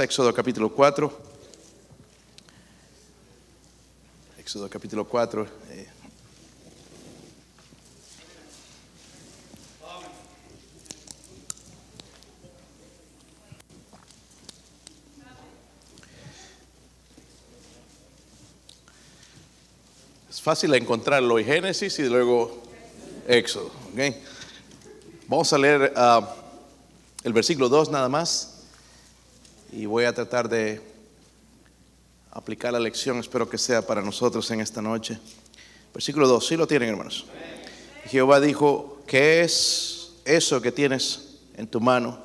Éxodo capítulo 4. Éxodo capítulo 4. eh. Es fácil encontrarlo en Génesis y luego Éxodo. ¿ok? Vamos a leer ah, el versículo 2 nada más y voy a tratar de aplicar la lección, espero que sea para nosotros en esta noche. Versículo 2, ¿sí lo tienen hermanos? Jehová dijo, ¿qué es eso que tienes en tu mano?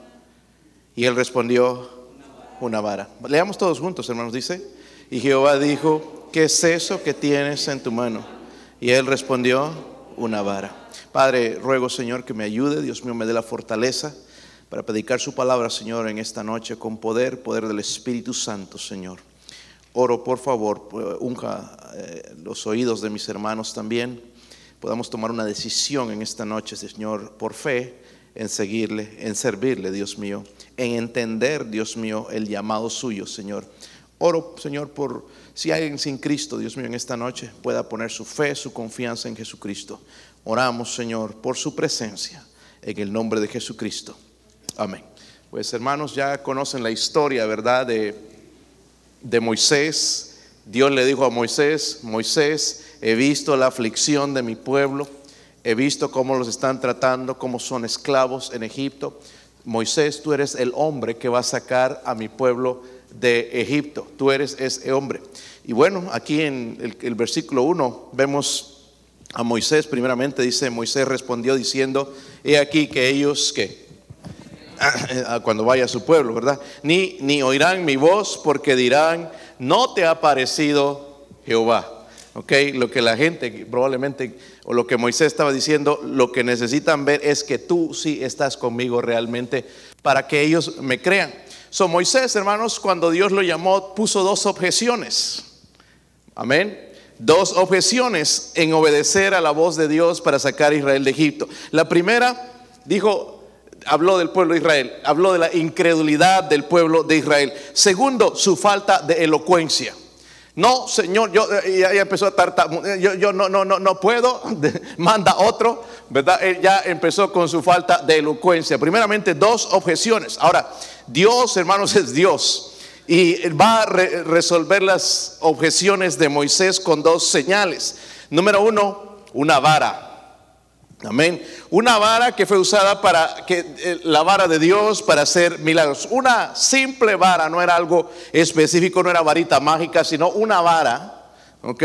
Y él respondió, una vara. Leamos todos juntos, hermanos, dice. Y Jehová dijo, ¿qué es eso que tienes en tu mano? Y él respondió, una vara. Padre, ruego, Señor, que me ayude, Dios mío, me dé la fortaleza para predicar su palabra, Señor, en esta noche con poder, poder del Espíritu Santo, Señor. Oro, por favor, unja eh, los oídos de mis hermanos también. Podamos tomar una decisión en esta noche, Señor, por fe, en seguirle, en servirle, Dios mío, en entender, Dios mío, el llamado suyo, Señor. Oro, Señor, por si alguien sin Cristo, Dios mío, en esta noche pueda poner su fe, su confianza en Jesucristo. Oramos, Señor, por su presencia, en el nombre de Jesucristo. Amén. Pues hermanos, ya conocen la historia, ¿verdad? De, de Moisés. Dios le dijo a Moisés, Moisés, he visto la aflicción de mi pueblo, he visto cómo los están tratando, cómo son esclavos en Egipto. Moisés, tú eres el hombre que va a sacar a mi pueblo de Egipto. Tú eres ese hombre. Y bueno, aquí en el, versículo 1 vemos a Moisés, primeramente dice, Moisés respondió diciendo, he aquí que ellos que cuando vaya a su pueblo, ¿verdad? Ni, ni oirán mi voz porque dirán, no te ha parecido Jehová. Ok, lo que la gente probablemente, o lo que Moisés estaba diciendo, lo que necesitan ver es que tú sí estás conmigo realmente para que ellos me crean. So Moisés, hermanos, cuando Dios lo llamó, puso dos objeciones. Amén. Dos objeciones en obedecer a la voz de Dios para sacar a Israel de Egipto. La primera dijo, habló del pueblo de Israel, habló de la incredulidad del pueblo de Israel. Segundo, su falta de elocuencia. No, Señor, yo ya, ya empezó a tartamudear, yo, yo no, no, no, no puedo, manda otro, ¿verdad? Él ya empezó con su falta de elocuencia. Primeramente, dos objeciones. Ahora, Dios, hermanos, es Dios. Y va a re resolver las objeciones de Moisés con dos señales. Número uno, una vara. Amén. Una vara que fue usada para que eh, la vara de Dios para hacer milagros. Una simple vara, no era algo específico, no era varita mágica, sino una vara. ¿Ok?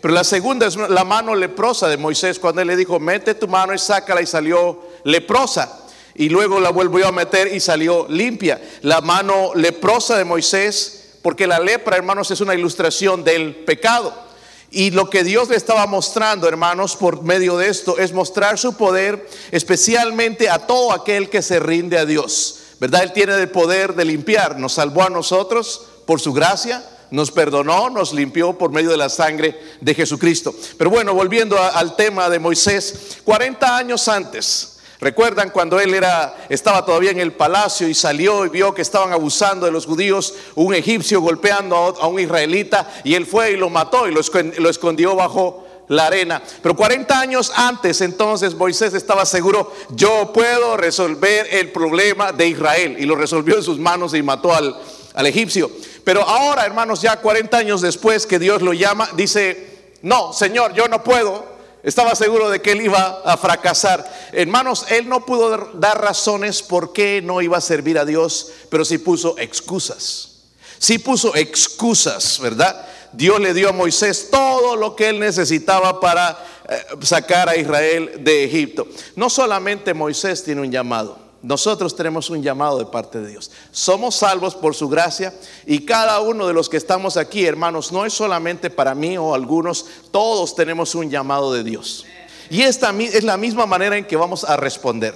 Pero la segunda es la mano leprosa de Moisés, cuando él le dijo, mete tu mano y sácala y salió leprosa. Y luego la volvió a meter y salió limpia. La mano leprosa de Moisés, porque la lepra, hermanos, es una ilustración del pecado. Y lo que Dios le estaba mostrando, hermanos, por medio de esto, es mostrar su poder especialmente a todo aquel que se rinde a Dios. ¿Verdad? Él tiene el poder de limpiar. Nos salvó a nosotros por su gracia, nos perdonó, nos limpió por medio de la sangre de Jesucristo. Pero bueno, volviendo al tema de Moisés, 40 años antes, Recuerdan cuando él era, estaba todavía en el palacio y salió y vio que estaban abusando de los judíos, un egipcio golpeando a un israelita y él fue y lo mató y lo escondió bajo la arena. Pero 40 años antes entonces Moisés estaba seguro, yo puedo resolver el problema de Israel y lo resolvió en sus manos y mató al, al egipcio. Pero ahora, hermanos, ya 40 años después que Dios lo llama, dice, no, Señor, yo no puedo estaba seguro de que él iba a fracasar. Hermanos, él no pudo dar razones por qué no iba a servir a Dios, pero sí puso excusas. Sí puso excusas, ¿verdad? Dios le dio a Moisés todo lo que él necesitaba para eh, sacar a Israel de Egipto. No solamente Moisés tiene un llamado. Nosotros tenemos un llamado de parte de Dios. Somos salvos por su gracia y cada uno de los que estamos aquí, hermanos, no es solamente para mí o algunos, todos tenemos un llamado de Dios. Y esta es la misma manera en que vamos a responder.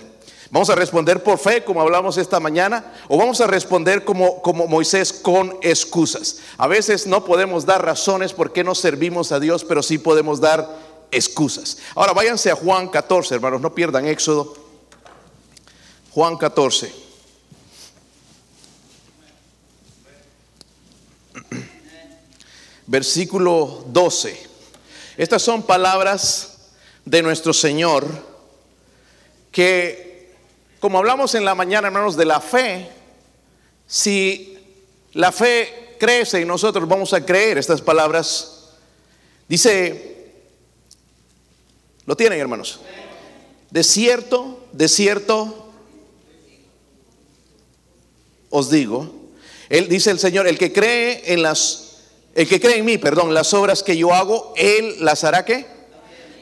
Vamos a responder por fe, como hablamos esta mañana, o vamos a responder como, como Moisés con excusas. A veces no podemos dar razones por qué no servimos a Dios, pero sí podemos dar excusas. Ahora váyanse a Juan 14, hermanos, no pierdan Éxodo. Juan 14. versículo 12. Estas son palabras de nuestro Señor que, como hablamos en la mañana, hermanos, de la fe, si la fe crece y nosotros vamos a creer estas palabras, dice, ¿lo tienen hermanos? De cierto, de cierto, os digo, él dice el Señor, el que cree en las el que cree en mí, perdón, las obras que yo hago, Él las hará qué?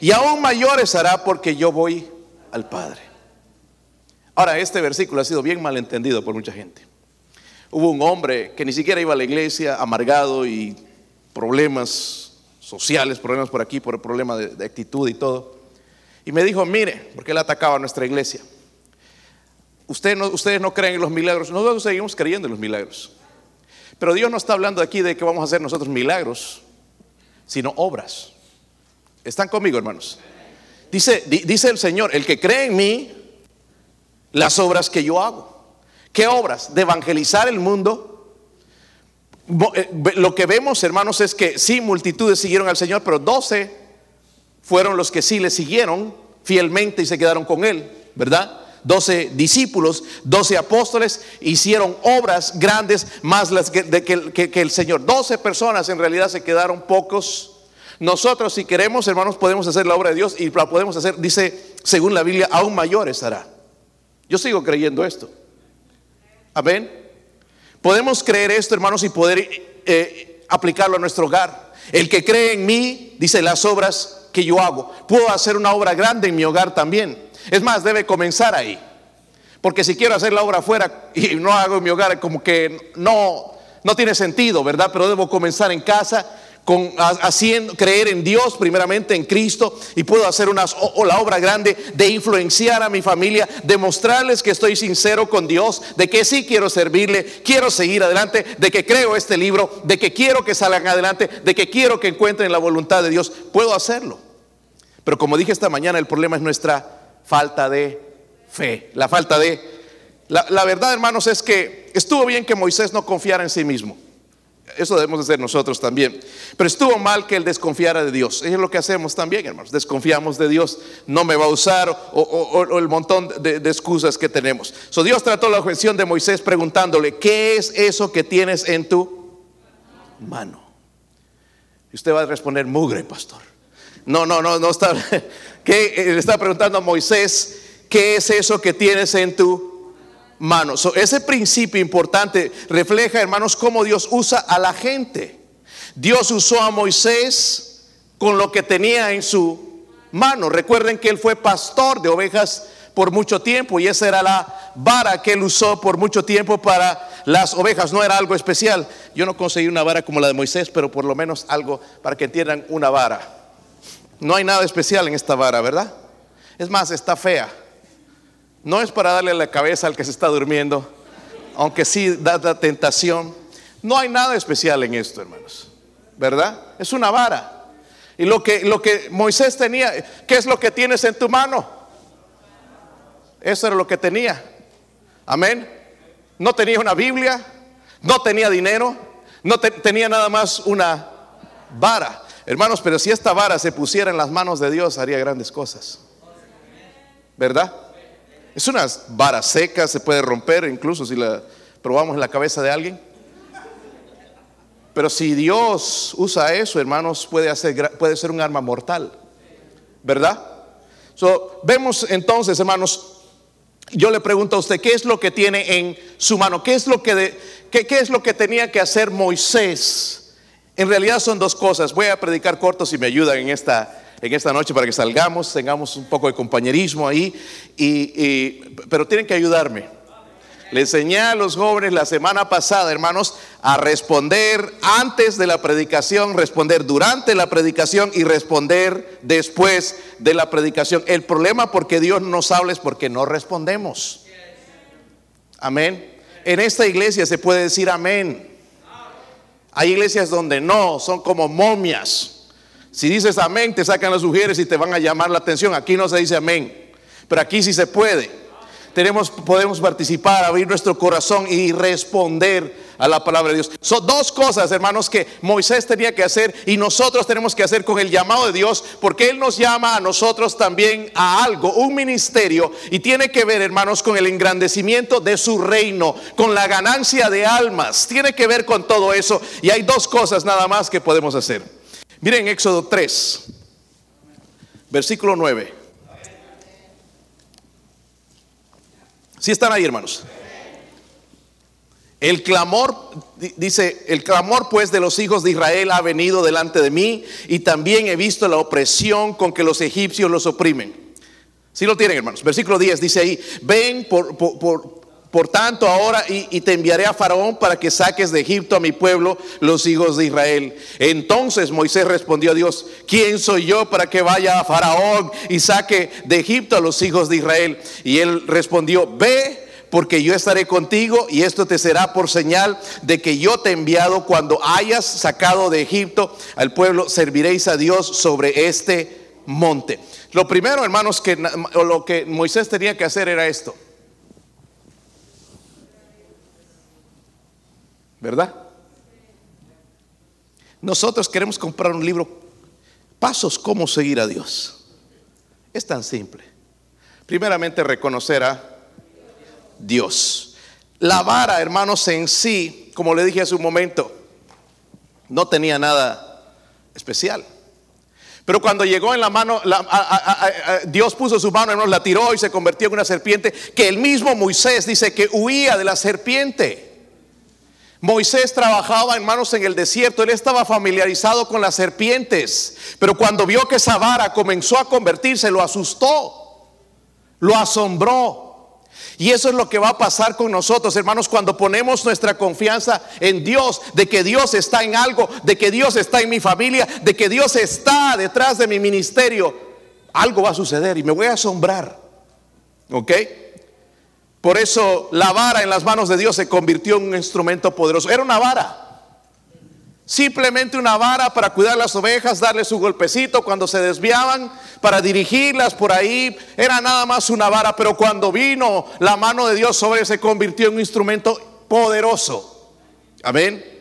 Y aún mayores hará porque yo voy al Padre. Ahora, este versículo ha sido bien malentendido por mucha gente. Hubo un hombre que ni siquiera iba a la iglesia, amargado y problemas sociales, problemas por aquí, por el problema de, actitud y todo. Y me dijo, mire, porque él atacaba a nuestra iglesia. Ustedes no creen en los milagros, nosotros seguimos creyendo en los milagros. Pero Dios no está hablando aquí de que vamos a hacer nosotros milagros, sino obras. ¿Están conmigo, hermanos? Dice, dice el Señor, el que cree en mí, las obras que yo hago. ¿Qué obras? De evangelizar el mundo. Eh, lo que vemos, hermanos, es que sí, multitudes siguieron al Señor, pero doce fueron los que sí le siguieron fielmente y se quedaron con Él, ¿verdad? Doce discípulos, doce apóstoles hicieron obras grandes más las que, que, el Señor. Doce personas en realidad se quedaron pocos. Nosotros si queremos, hermanos, podemos hacer la obra de Dios y la podemos hacer, dice, según la Biblia, aún mayor estará. Yo sigo creyendo esto. Amén. Podemos creer esto, hermanos, y poder eh, aplicarlo a nuestro hogar. El que cree en mí, dice las obras que yo hago. Puedo hacer una obra grande en mi hogar también. Es más, debe comenzar ahí. Porque si quiero hacer la obra afuera y no hago en mi hogar, como que no, no tiene sentido, ¿verdad? Pero debo comenzar en casa con haciendo creer en Dios primeramente en Cristo y puedo hacer una o, la obra grande de influenciar a mi familia, demostrarles que estoy sincero con Dios, de que sí quiero servirle, quiero seguir adelante, de que creo este libro, de que quiero que salgan adelante, de que quiero que encuentren la voluntad de Dios, puedo hacerlo. Pero como dije esta mañana, el problema es nuestra falta de fe, la falta de... La, verdad, hermanos, es que estuvo bien que Moisés no confiara en sí mismo. Eso debemos hacer nosotros también. Pero estuvo mal que él desconfiara de Dios. Eso es lo que hacemos también, hermanos. Desconfiamos de Dios. No me va a usar o, el montón de, excusas que tenemos. Dios trató la objeción de Moisés preguntándole, ¿qué es eso que tienes en tu mano? Y usted va a responder, mugre, pastor. No, no, no, no está que eh, le está preguntando a Moisés, ¿qué es eso que tienes en tu mano? ese principio importante refleja, hermanos, cómo Dios usa a la gente. Dios usó a Moisés con lo que tenía en su mano. Recuerden que él fue pastor de ovejas por mucho tiempo y esa era la vara que él usó por mucho tiempo para las ovejas. No era algo especial. Yo no conseguí una vara como la de Moisés, pero por lo menos algo para que entiendan una vara. No hay nada especial en esta vara, ¿verdad? Es más, está fea. No es para darle la cabeza al que se está durmiendo, aunque sí da la tentación. No hay nada especial en esto, hermanos. ¿Verdad? Es una vara. Y lo que, lo que Moisés tenía, ¿qué es lo que tienes en tu mano? Eso era lo que tenía. Amén. No tenía una Biblia, no tenía dinero, no tenía nada más una vara. Hermanos, pero si esta vara se pusiera en las manos de Dios, haría grandes cosas. ¿Verdad? Es una vara seca, se puede romper, incluso si la probamos en la cabeza de alguien. Pero si Dios usa eso, hermanos, puede, hacer, puede ser un arma mortal. ¿Verdad? So, vemos entonces, hermanos, yo le pregunto a usted, ¿qué es lo que tiene en su mano? ¿Qué es lo que, qué, qué es lo que tenía que hacer Moisés? En realidad son dos cosas. Voy a predicar corto si me ayudan en esta, en esta noche para que salgamos, tengamos un poco de compañerismo ahí, y, pero tienen que ayudarme. Le enseñé a los jóvenes la semana pasada, hermanos, a responder antes de la predicación, responder durante la predicación y responder después de la predicación. El problema porque Dios nos habla es porque no respondemos. Amén. En esta iglesia se puede decir amén. Hay iglesias donde no, son como momias. Si dices amén, te sacan las mujeres y te van a llamar la atención. Aquí no se dice amén, pero aquí sí se puede. Tenemos, podemos participar, abrir nuestro corazón y responder a la palabra de Dios. Son dos cosas, hermanos, que Moisés tenía que hacer y nosotros tenemos que hacer con el llamado de Dios, porque Él nos llama a nosotros también a algo, un ministerio, y tiene que ver, hermanos, con el engrandecimiento de su reino, con la ganancia de almas, tiene que ver con todo eso. Y hay dos cosas nada más que podemos hacer. Miren Éxodo 3, versículo 9. Si están ahí, hermanos? El clamor, dice, el clamor pues de los hijos de Israel ha venido delante de mí y también he visto la opresión con que los egipcios los oprimen. Si lo tienen, hermanos. Versículo 10 dice ahí, ven por, por, tanto ahora y, y, te enviaré a Faraón para que saques de Egipto a mi pueblo, los hijos de Israel. Entonces Moisés respondió a Dios, ¿quién soy yo para que vaya a Faraón y saque de Egipto a los hijos de Israel? Y él respondió, ve porque yo estaré contigo y esto te será por señal de que yo te he enviado cuando hayas sacado de Egipto al pueblo, serviréis a Dios sobre este monte. Lo primero, hermanos, que lo que Moisés tenía que hacer era esto. ¿Verdad? Nosotros queremos comprar un libro, Pasos cómo seguir a Dios. Es tan simple. Primeramente reconocer a Dios. La vara, hermanos, en sí, como le dije hace un momento, no tenía nada especial. Pero cuando llegó en la mano, Dios puso su mano, hermanos, la tiró y se convirtió en una serpiente, que el mismo Moisés dice que huía de la serpiente. Moisés trabajaba, hermanos, en el desierto, él estaba familiarizado con las serpientes, pero cuando vio que esa vara comenzó a convertirse, lo asustó, lo asombró. Y eso es lo que va a pasar con nosotros, hermanos, cuando ponemos nuestra confianza en Dios, de que Dios está en algo, de que Dios está en mi familia, de que Dios está detrás de mi ministerio. Algo va a suceder y me voy a asombrar. ¿Ok? Por eso la vara en las manos de Dios se convirtió en un instrumento poderoso. Era una vara. Simplemente una vara para cuidar las ovejas, darle su golpecito cuando se desviaban, para dirigirlas por ahí. Era nada más una vara, pero cuando vino la mano de Dios sobre se convirtió en un instrumento poderoso. Amén.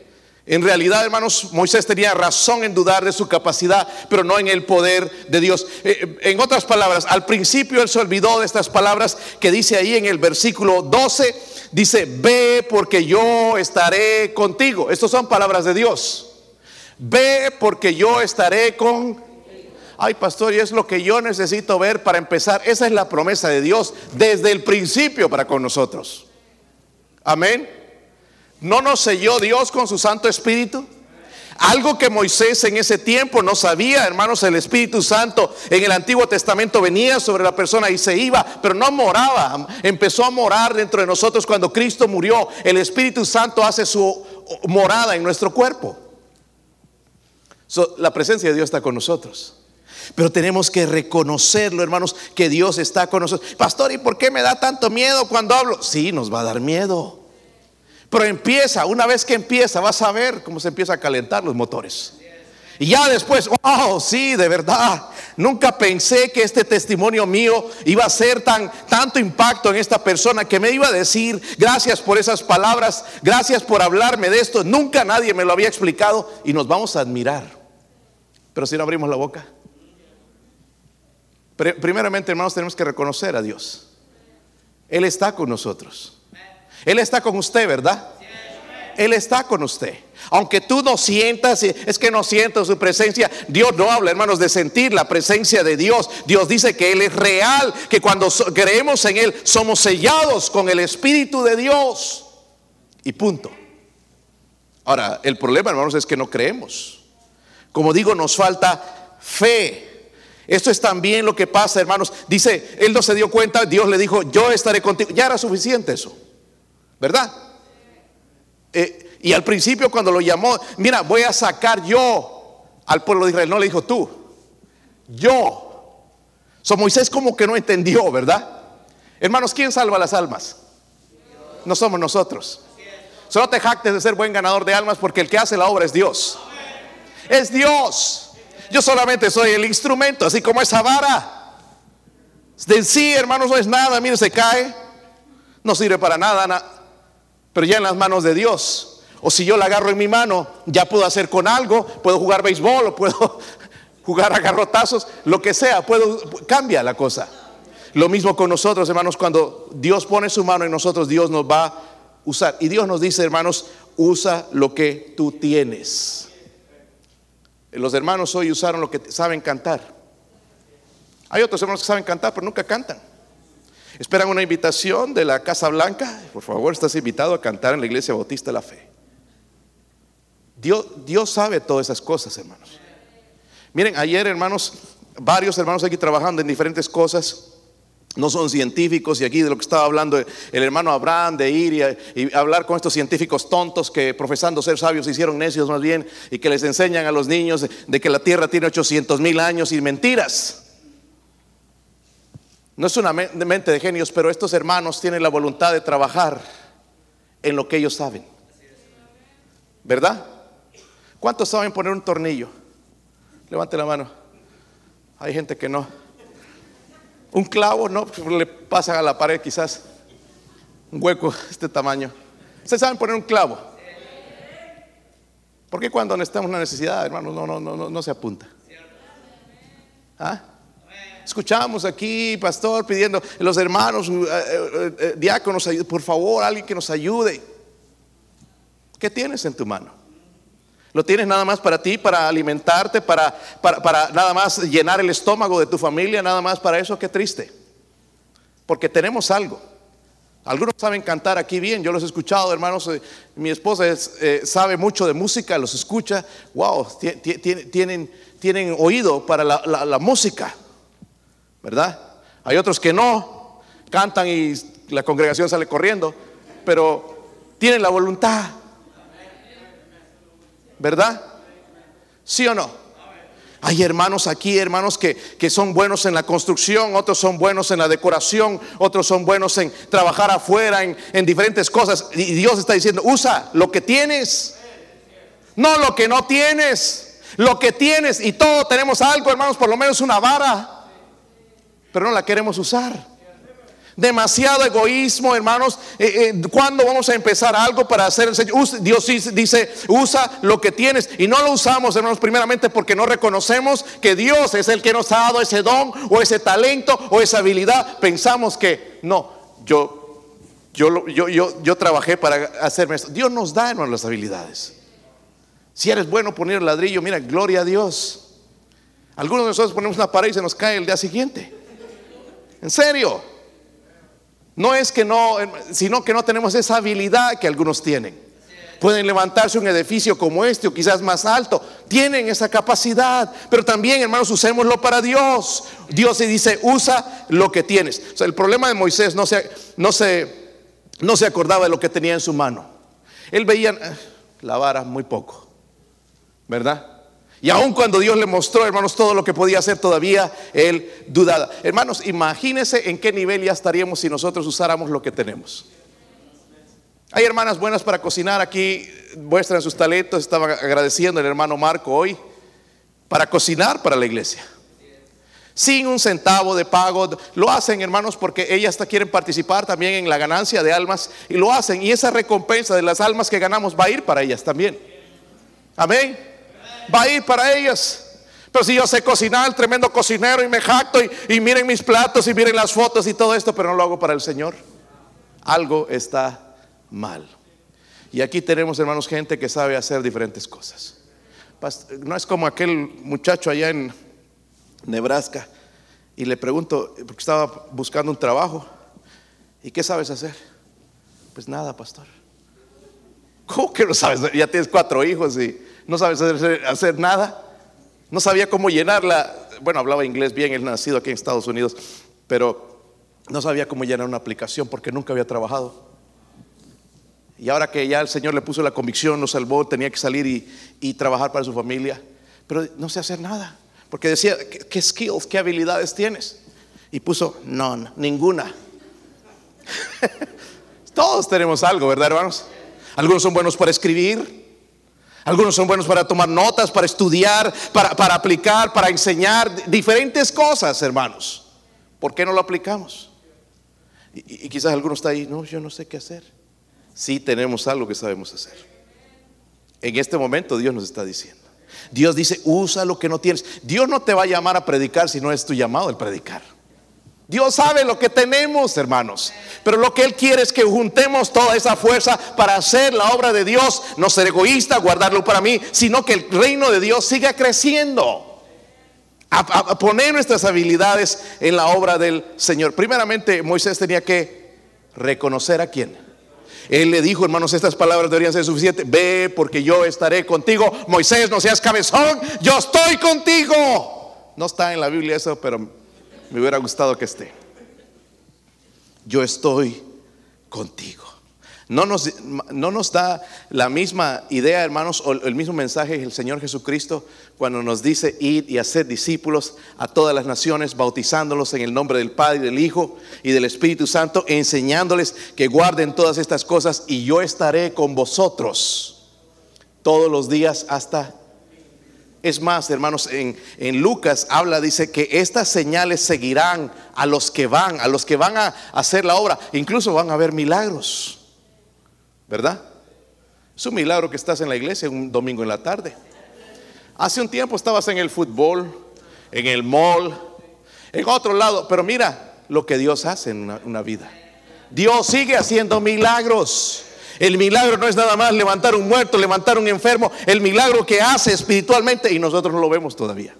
En realidad, hermanos, Moisés tenía razón en dudar de su capacidad, pero no en el poder de Dios. Eh, en otras palabras, al principio él se olvidó de estas palabras que dice ahí en el versículo 12, dice, ve porque yo estaré contigo. Estas son palabras de Dios. Ve porque yo estaré con... Ay, pastor, y es lo que yo necesito ver para empezar. Esa es la promesa de Dios desde el principio para con nosotros. Amén. ¿No nos selló Dios con su Santo Espíritu? Algo que Moisés en ese tiempo no sabía, hermanos, el Espíritu Santo en el Antiguo Testamento venía sobre la persona y se iba, pero no moraba, empezó a morar dentro de nosotros cuando Cristo murió. El Espíritu Santo hace su morada en nuestro cuerpo. la presencia de Dios está con nosotros. Pero tenemos que reconocerlo, hermanos, que Dios está con nosotros. Pastor, ¿y por qué me da tanto miedo cuando hablo? Sí, nos va a dar miedo. Pero empieza, una vez que empieza, vas a ver cómo se empieza a calentar los motores. Y ya después, oh, sí, de verdad. Nunca pensé que este testimonio mío iba a ser tan tanto impacto en esta persona que me iba a decir, gracias por esas palabras, gracias por hablarme de esto. Nunca nadie me lo había explicado y nos vamos a admirar. Pero si no abrimos la boca. Primeramente, hermanos, tenemos que reconocer a Dios. Él está con nosotros. Él está con usted, ¿verdad? Él está con usted. Aunque tú no sientas, es que no siento su presencia. Dios no habla, hermanos, de sentir la presencia de Dios. Dios dice que Él es real, que cuando creemos en Él somos sellados con el Espíritu de Dios. Y punto. Ahora, el problema, hermanos, es que no creemos. Como digo, nos falta fe. Esto es también lo que pasa, hermanos. Dice, Él no se dio cuenta, Dios le dijo, yo estaré contigo. Ya era suficiente eso. ¿Verdad? Eh, y al principio cuando lo llamó, mira, voy a sacar yo al pueblo de Israel, no le dijo tú, yo. So Moisés como que no entendió, ¿verdad? Hermanos, ¿quién salva las almas? No somos nosotros. Solo te jactes de ser buen ganador de almas porque el que hace la obra es Dios. Es Dios. Yo solamente soy el instrumento, así como esa vara. De sí, hermanos, no es nada. Mire, se cae. No sirve para nada. nada pero ya en las manos de Dios. O si yo la agarro en mi mano, ya puedo hacer con algo, puedo jugar béisbol o puedo jugar a garrotazos, lo que sea, puedo, cambia la cosa. Lo mismo con nosotros, hermanos, cuando Dios pone su mano en nosotros, Dios nos va a usar. Y Dios nos dice, hermanos, usa lo que tú tienes. Los hermanos hoy usaron lo que saben cantar. Hay otros hermanos que saben cantar, pero nunca cantan. Esperan una invitación de la Casa Blanca. Por favor, estás invitado a cantar en la Iglesia Bautista de la Fe. Dios, Dios sabe todas esas cosas, hermanos. Miren, ayer, hermanos, varios hermanos aquí trabajando en diferentes cosas. No son científicos y aquí de lo que estaba hablando el hermano Abraham de ir y, hablar con estos científicos tontos que profesando ser sabios hicieron necios más bien y que les enseñan a los niños de, que la tierra tiene 800 mil años y mentiras. No es una mente de genios, pero estos hermanos tienen la voluntad de trabajar en lo que ellos saben. ¿Verdad? ¿Cuántos saben poner un tornillo? Levante la mano. Hay gente que no. Un clavo, no, le pasa a la pared quizás. Un hueco este tamaño. ¿Ustedes saben poner un clavo? Porque cuando necesitamos una necesidad, hermano, no, no, no, no, se apunta. ¿Ah? Escuchamos aquí, pastor, pidiendo los hermanos, eh, eh, eh, diáconos, por favor, alguien que nos ayude. ¿Qué tienes en tu mano? Lo tienes nada más para ti, para alimentarte, para, para, nada más llenar el estómago de tu familia, nada más para eso, qué triste. Porque tenemos algo. Algunos saben cantar aquí bien, yo los he escuchado, hermanos. Mi esposa sabe mucho de música, los escucha. Wow, tienen, tienen oído para la música, ¿verdad? Hay otros que no, cantan y la congregación sale corriendo, pero tienen la voluntad. ¿verdad? ¿Sí o no? Hay hermanos aquí, hermanos que, que, son buenos en la construcción, otros son buenos en la decoración, otros son buenos en trabajar afuera, en, en diferentes cosas. Y Dios está diciendo, usa lo que tienes, no lo que no tienes, lo que tienes. Y todos tenemos algo, hermanos, por lo menos una vara, pero no la queremos usar. Demasiado egoísmo, hermanos. Eh, eh, ¿Cuándo vamos a empezar algo para hacer el Señor? Dios dice, usa lo que tienes. Y no lo usamos, hermanos, primeramente porque no reconocemos que Dios es el que nos ha dado ese don o ese talento o esa habilidad. Pensamos que no, yo, yo, yo, yo, yo trabajé para hacerme esto. Dios nos da, hermanos, las habilidades. Si eres bueno poner el ladrillo, mira, gloria a Dios. Algunos de nosotros ponemos una pared y se nos cae el día siguiente. En serio. No es que no, sino que no tenemos esa habilidad que algunos tienen. Pueden levantarse un edificio como este o quizás más alto. Tienen esa capacidad. Pero también, hermanos, usémoslo para Dios. Dios se dice, usa lo que tienes. O sea, el problema de Moisés no se, no se, no se acordaba de lo que tenía en su mano. Él veía eh, la vara muy poco. ¿Verdad? Y aun cuando Dios le mostró, hermanos, todo lo que podía hacer, todavía él dudaba. Hermanos, imagínense en qué nivel ya estaríamos si nosotros usáramos lo que tenemos. Hay hermanas buenas para cocinar aquí, muestran sus talentos. Estaba agradeciendo el hermano Marco hoy para cocinar para la iglesia. Sin un centavo de pago, lo hacen hermanos porque ellas quieren participar también en la ganancia de almas y lo hacen. Y esa recompensa de las almas que ganamos va a ir para ellas también. Amén va a ir para ellas. Pero si yo sé cocinar, tremendo cocinero y me jacto y, miren mis platos y miren las fotos y todo esto, pero no lo hago para el Señor, algo está mal. Y aquí tenemos, hermanos, gente que sabe hacer diferentes cosas. No es como aquel muchacho allá en Nebraska y le pregunto, porque estaba buscando un trabajo, ¿y qué sabes hacer? Pues nada, pastor. ¿Cómo que no sabes? Ya tienes cuatro hijos y no sabes hacer, nada. No sabía cómo llenarla. Bueno, hablaba inglés bien, él nacido aquí en Estados Unidos, pero no sabía cómo llenar una aplicación porque nunca había trabajado. Y ahora que ya el Señor le puso la convicción, lo salvó, tenía que salir y, trabajar para su familia. Pero no sé hacer nada. Porque decía, ¿qué, skills, qué habilidades tienes? Y puso, no, ninguna. Todos tenemos algo, ¿verdad, hermanos? Algunos son buenos para escribir, algunos son buenos para tomar notas, para estudiar, para, aplicar, para enseñar diferentes cosas, hermanos. ¿Por qué no lo aplicamos? Y, quizás alguno está ahí, no, yo no sé qué hacer. Sí tenemos algo que sabemos hacer. En este momento Dios nos está diciendo. Dios dice, usa lo que no tienes. Dios no te va a llamar a predicar si no es tu llamado el predicar. Dios sabe lo que tenemos, hermanos. Pero lo que Él quiere es que juntemos toda esa fuerza para hacer la obra de Dios. No ser egoísta, guardarlo para mí, sino que el reino de Dios siga creciendo. A, poner nuestras habilidades en la obra del Señor. Primeramente, Moisés tenía que reconocer a quién. Él le dijo, hermanos, estas palabras deberían ser suficientes. Ve porque yo estaré contigo. Moisés, no seas cabezón, yo estoy contigo. No está en la Biblia eso, pero me hubiera gustado que esté. Yo estoy contigo. No nos, no nos, da la misma idea, hermanos, o el mismo mensaje el Señor Jesucristo cuando nos dice ir y hacer discípulos a todas las naciones, bautizándolos en el nombre del Padre, del Hijo y del Espíritu Santo, enseñándoles que guarden todas estas cosas y yo estaré con vosotros todos los días hasta es más, hermanos, en, Lucas habla, dice que estas señales seguirán a los que van, a los que van a hacer la obra. Incluso van a haber milagros, ¿verdad? Es un milagro que estás en la iglesia un domingo en la tarde. Hace un tiempo estabas en el fútbol, en el mall, en otro lado, pero mira lo que Dios hace en una vida. Dios sigue haciendo milagros. El milagro no es nada más levantar un muerto, levantar un enfermo. El milagro que hace espiritualmente y nosotros no lo vemos todavía.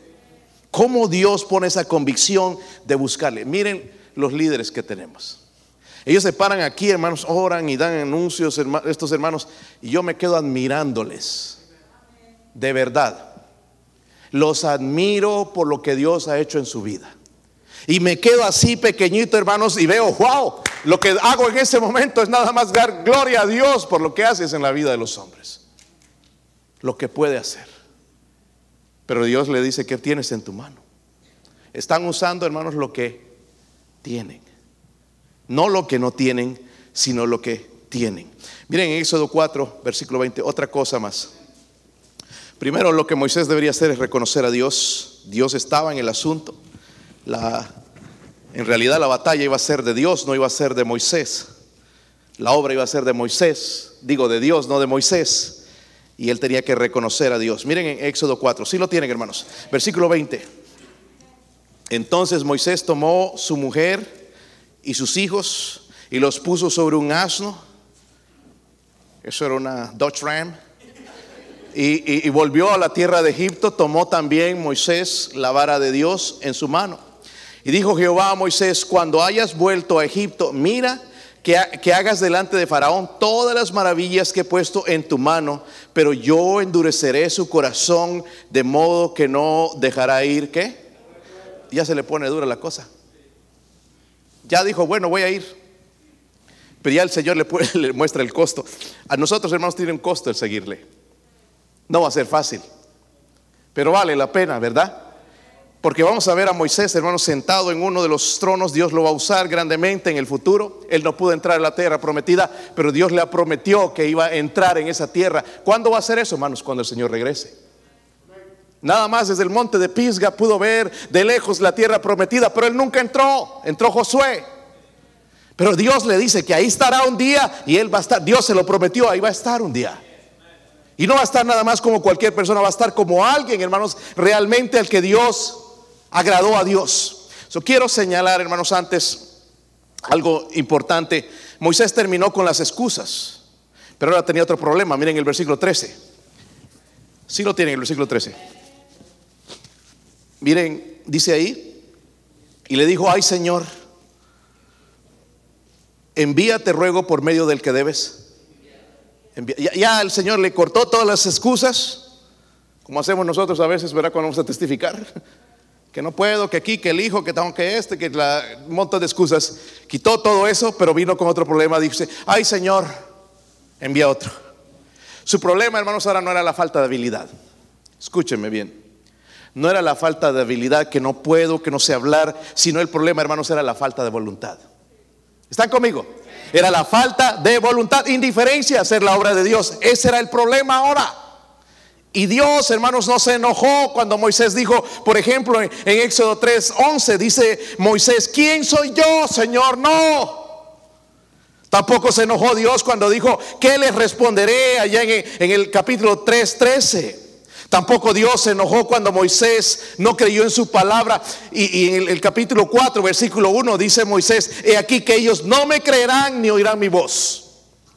¿Cómo Dios pone esa convicción de buscarle? Miren los líderes que tenemos. Ellos se paran aquí, hermanos, oran y dan anuncios, estos hermanos, y yo me quedo admirándoles. De verdad. Los admiro por lo que Dios ha hecho en su vida. Y me quedo así pequeñito, hermanos, y veo, wow, lo que hago en ese momento es nada más dar gloria a Dios por lo que haces en la vida de los hombres. Lo que puede hacer. Pero Dios le dice, ¿qué tienes en tu mano? Están usando, hermanos, lo que tienen. No lo que no tienen, sino lo que tienen. Miren en Éxodo 4, versículo 20, otra cosa más. Primero, lo que Moisés debería hacer es reconocer a Dios. Dios estaba en el asunto la, en realidad la batalla iba a ser de Dios, no iba a ser de Moisés. La obra iba a ser de Moisés, digo de Dios, no de Moisés. Y él tenía que reconocer a Dios. Miren en Éxodo 4, si lo tienen hermanos. Versículo 20. Entonces Moisés tomó su mujer y sus hijos y los puso sobre un asno. Eso era una Dodge Ram. y, volvió a la tierra de Egipto. Tomó también Moisés la vara de Dios en su mano y dijo Jehová a Moisés, cuando hayas vuelto a Egipto, mira que, que, hagas delante de Faraón todas las maravillas que he puesto en tu mano, pero yo endureceré su corazón de modo que no dejará ir, ¿qué? Ya se le pone dura la cosa. Ya dijo, bueno, voy a ir. Pero ya el Señor le, le muestra el costo. A nosotros, hermanos, tiene un costo el seguirle. No va a ser fácil, pero vale la pena, ¿verdad? Porque vamos a ver a Moisés, hermano, sentado en uno de los tronos. Dios lo va a usar grandemente en el futuro. Él no pudo entrar a la tierra prometida, pero Dios le prometió que iba a entrar en esa tierra. ¿Cuándo va a ser eso, hermanos? Cuando el Señor regrese. Nada más desde el monte de Pisga pudo ver de lejos la tierra prometida, pero él nunca entró. Entró Josué. Pero Dios le dice que ahí estará un día y él va a estar. Dios se lo prometió, ahí va a estar un día. Y no va a estar nada más como cualquier persona, va a estar como alguien, hermanos, realmente al que Dios agradó a Dios. Yo quiero señalar, hermanos, antes algo importante. Moisés terminó con las excusas, pero ahora tenía otro problema. Miren el versículo 13. Sí lo tienen el versículo 13. Miren, dice ahí, y le dijo, ay Señor, envíate ruego por medio del que debes. Ya, ya, el Señor le cortó todas las excusas, como hacemos nosotros a veces, ¿verdad? Cuando vamos a testificar que no puedo, que aquí, que el hijo, que tengo que este, que la, un montón de excusas. Quitó todo eso, pero vino con otro problema. Dice, ay Señor, envía otro. Su problema, hermanos, ahora no era la falta de habilidad. Escúchenme bien. No era la falta de habilidad, que no puedo, que no sé hablar, sino el problema, hermanos, era la falta de voluntad. ¿Están conmigo? Era la falta de voluntad, indiferencia a hacer la obra de Dios. Ese era el problema ahora. Y Dios, hermanos, no se enojó cuando Moisés dijo, por ejemplo, en, Éxodo 3, 11, dice Moisés, ¿quién soy yo, Señor? No. Tampoco se enojó Dios cuando dijo, ¿qué les responderé allá en, el capítulo 3.13? Tampoco Dios se enojó cuando Moisés no creyó en su palabra. Y, y en el, el, capítulo 4, versículo 1 dice Moisés, he aquí que ellos no me creerán ni oirán mi voz.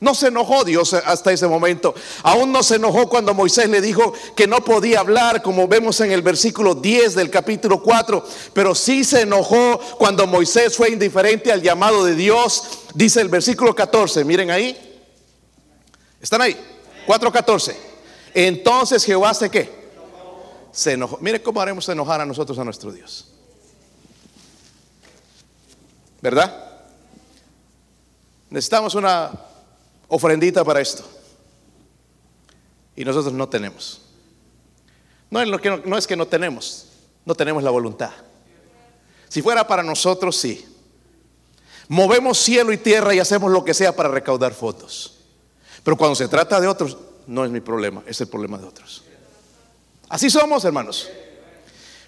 No se enojó Dios hasta ese momento. Aún no se enojó cuando Moisés le dijo que no podía hablar, como vemos en el versículo 10 del capítulo 4. Pero sí se enojó cuando Moisés fue indiferente al llamado de Dios. Dice el versículo 14, miren ahí. ¿Están ahí? 4.14. Entonces Jehová se qué? Se enojó. Mire cómo haremos enojar a nosotros a nuestro Dios. ¿Verdad? Necesitamos una ofrendita para esto. Y nosotros no tenemos. No es, que no, tenemos, no tenemos la voluntad. Si fuera para nosotros, sí. Movemos cielo y tierra y hacemos lo que sea para recaudar fondos. Pero cuando se trata de otros, no es mi problema, es el problema de otros. Así somos, hermanos.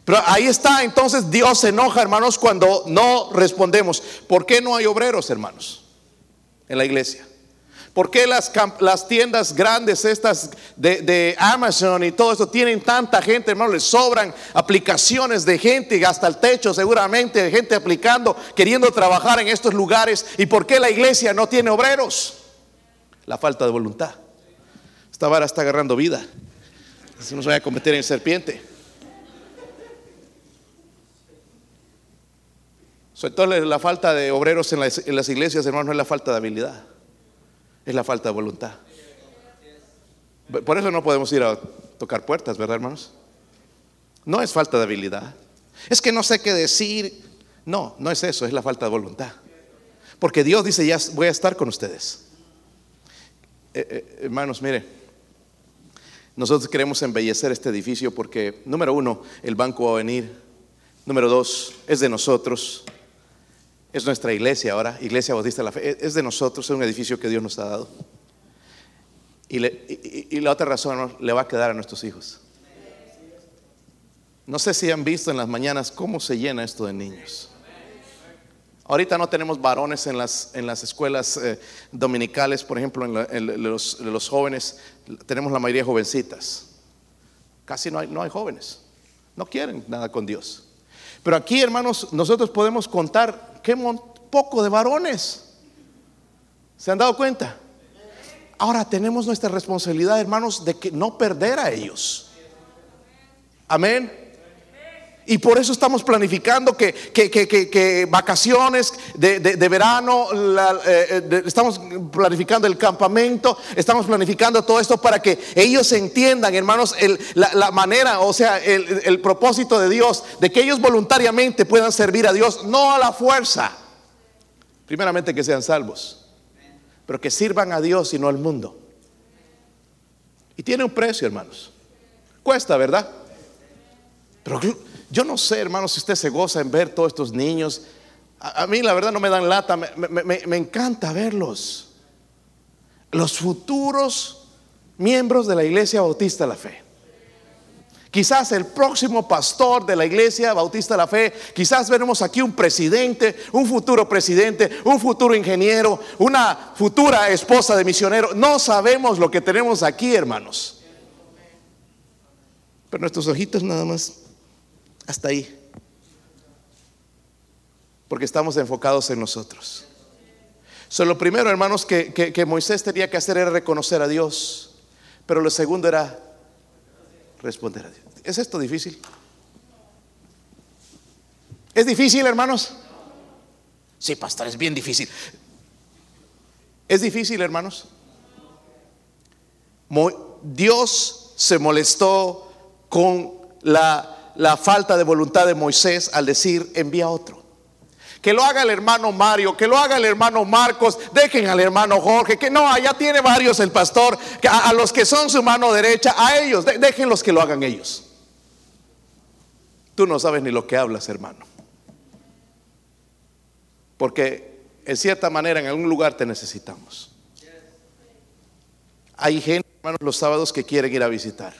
Pero ahí está, entonces Dios se enoja, hermanos, cuando no respondemos. ¿Por qué no hay obreros, hermanos, en la iglesia? ¿Por qué las, tiendas grandes estas de, Amazon y todo esto tienen tanta gente, hermano? Les sobran aplicaciones de gente hasta el techo seguramente, de gente aplicando, queriendo trabajar en estos lugares. ¿Y por qué la iglesia no tiene obreros? La falta de voluntad. Esta vara está agarrando vida. Así no se vaya a convertir en serpiente. Entonces la falta de obreros en las, en las iglesias, hermano, no es la falta de habilidad es la falta de voluntad. Por eso no podemos ir a tocar puertas, ¿verdad, hermanos? No es falta de habilidad. Es que no sé qué decir. No, no es eso, es la falta de voluntad. Porque Dios dice, ya voy a estar con ustedes. Eh, eh, hermanos, mire, nosotros queremos embellecer este edificio porque, número uno, el banco va a venir. Número dos, es de nosotros. Es nuestra iglesia ahora, Iglesia Bautista de la Fe. Es de nosotros, es un edificio que Dios nos ha dado. Y, la otra razón le va a quedar a nuestros hijos. No sé si han visto en las mañanas cómo se llena esto de niños. Ahorita no tenemos varones en las, en las escuelas eh, dominicales, por ejemplo, en, los, los, jóvenes, tenemos la mayoría jovencitas. Casi no hay, no hay jóvenes. No quieren nada con Dios. Pero aquí, hermanos, nosotros podemos contar qué poco de varones. ¿Se han dado cuenta? Ahora tenemos nuestra responsabilidad, hermanos, de que no perder a ellos. Amén. Y por eso estamos planificando que, que, vacaciones de, verano, eh, eh, estamos planificando el campamento, estamos planificando todo esto para que ellos entiendan, hermanos, la, manera, o sea, el, el propósito de Dios, de que ellos voluntariamente puedan servir a Dios, no a la fuerza. Primeramente que sean salvos, pero que sirvan a Dios y no al mundo. Y tiene un precio, hermanos. Cuesta, ¿verdad? Pero yo no sé, hermanos, si usted se goza en ver todos estos niños. A, mí la verdad no me dan lata, me, encanta verlos. Los futuros miembros de la Iglesia Bautista de la Fe. Quizás el próximo pastor de la Iglesia Bautista de la Fe, quizás veremos aquí un presidente, un futuro presidente, un futuro ingeniero, una futura esposa de misionero. No sabemos lo que tenemos aquí, hermanos. Pero nuestros ojitos nada más hasta ahí. Porque estamos enfocados en nosotros. So, lo primero, hermanos, que, que, Moisés tenía que hacer era reconocer a Dios. Pero lo segundo era responder a Dios. ¿Es esto difícil? ¿Es difícil, hermanos? Sí, pastor, es bien difícil. ¿Es difícil, hermanos? Dios se molestó con la la falta de voluntad de Moisés al decir envía otro. Que lo haga el hermano Mario, que lo haga el hermano Marcos, dejen al hermano Jorge, que no, allá tiene varios el pastor, a, los que son su mano derecha, a ellos, déjenlos que lo hagan ellos. Tú no sabes ni lo que hablas, hermano. Porque en cierta manera en algún lugar te necesitamos. Hay gente, hermanos, los sábados que quieren ir a visitar,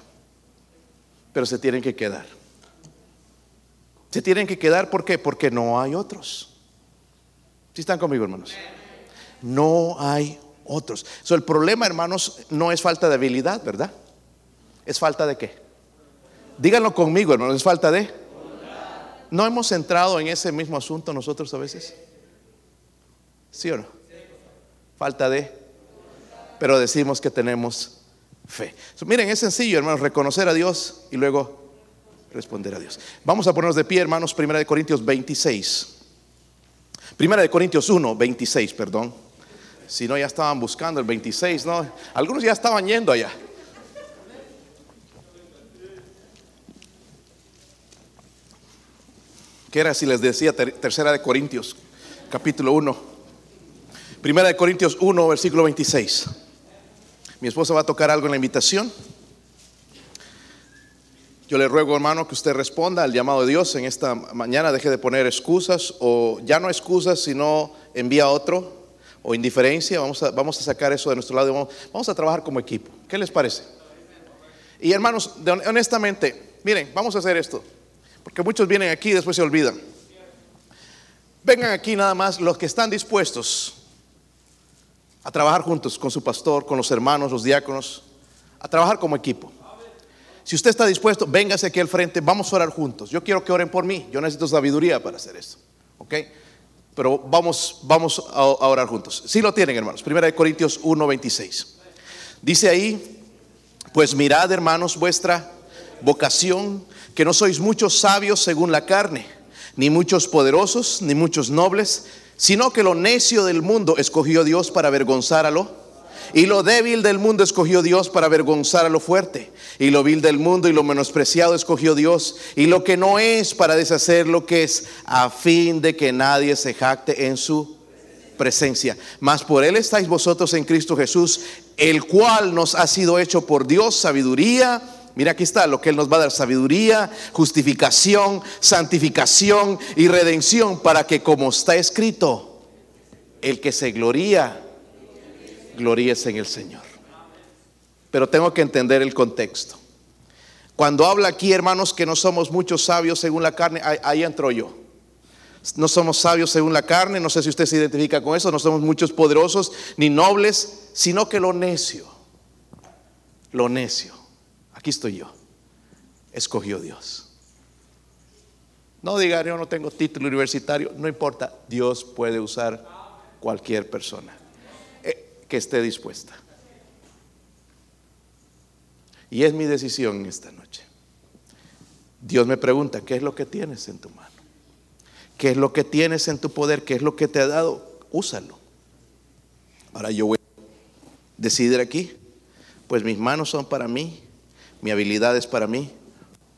pero se tienen que quedar. Se tienen que quedar, ¿por qué? Porque no hay otros. Si están conmigo, hermanos? No hay otros. So, el problema, hermanos, no es falta de habilidad, ¿verdad? ¿Es falta de qué? Díganlo conmigo, hermanos, ¿es falta de? ¿No hemos entrado en ese mismo asunto nosotros a veces? ¿Sí o no? Falta de. Pero decimos que tenemos fe. miren, es sencillo, hermanos, reconocer a Dios y luego responder a Dios. Vamos a ponernos de pie, hermanos, Primera de Corintios 26. Primera de Corintios 1, 26, perdón. Si no, ya estaban buscando el 26, ¿no? Algunos ya estaban yendo allá. ¿Qué era si les decía tercera de Corintios, capítulo 1? Primera de Corintios 1, versículo 26. Mi esposa va a tocar algo en la invitación. Yo le ruego, hermano, que usted responda al llamado de Dios en esta mañana. Deje de poner excusas o ya no excusas, sino envía otro o indiferencia. Vamos a, vamos a sacar eso de nuestro lado. Vamos, vamos a trabajar como equipo. ¿Qué les parece? Y hermanos, honestamente, miren, vamos a hacer esto. Porque muchos vienen aquí y después se olvidan. Vengan aquí nada más los que están dispuestos a trabajar juntos con su pastor, con los hermanos, los diáconos, a trabajar como equipo. Si usted está dispuesto, véngase aquí al frente, vamos a orar juntos. Yo quiero que oren por mí, yo necesito sabiduría para hacer esto. ¿Ok? Pero vamos, vamos a, orar juntos. Si lo tienen, hermanos. Primera de Corintios 1:26. Dice ahí, pues mirad, hermanos, vuestra vocación, que no sois muchos sabios según la carne, ni muchos poderosos, ni muchos nobles, sino que lo necio del mundo escogió Dios para avergonzar a lo y lo débil del mundo escogió Dios para avergonzar a lo fuerte. Y lo vil del mundo y lo menospreciado escogió Dios. Y lo que no es para deshacer lo que es, a fin de que nadie se jacte en su presencia. Mas por él estáis vosotros en Cristo Jesús, el cual nos ha sido hecho por Dios sabiduría. Mira aquí está lo que Él nos va a dar, sabiduría, justificación, santificación y redención, para que como está escrito, el que se gloría, gloríese en el Señor. Pero tengo que entender el contexto. Cuando habla aquí, hermanos, que no somos muchos sabios según la carne, ahí, entro yo. No somos sabios según la carne, no sé si usted se identifica con eso, no somos muchos poderosos ni nobles, sino que lo necio, lo necio, aquí estoy yo, escogió Dios. No diga, yo no tengo título universitario, no importa, Dios puede usar cualquier persona que esté dispuesta. Y es mi decisión esta noche. Dios me pregunta, ¿qué es lo que tienes en tu mano? ¿Qué es lo que tienes en tu poder? ¿Qué es lo que te ha dado? Úsalo. Ahora yo voy a decidir aquí, pues mis manos son para mí, mi habilidad es para mí,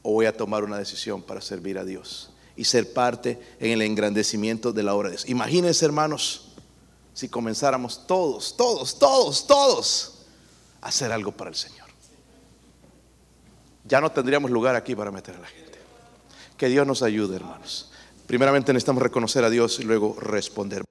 o voy a tomar una decisión para servir a Dios y ser parte en el engrandecimiento de la obra de Dios. Imagínense, hermanos, si comenzáramos todos, todos, todos, todos a hacer algo para el Señor. Ya no tendríamos lugar aquí para meter a la gente. Que Dios nos ayude, hermanos. Primeramente necesitamos reconocer a Dios y luego responder.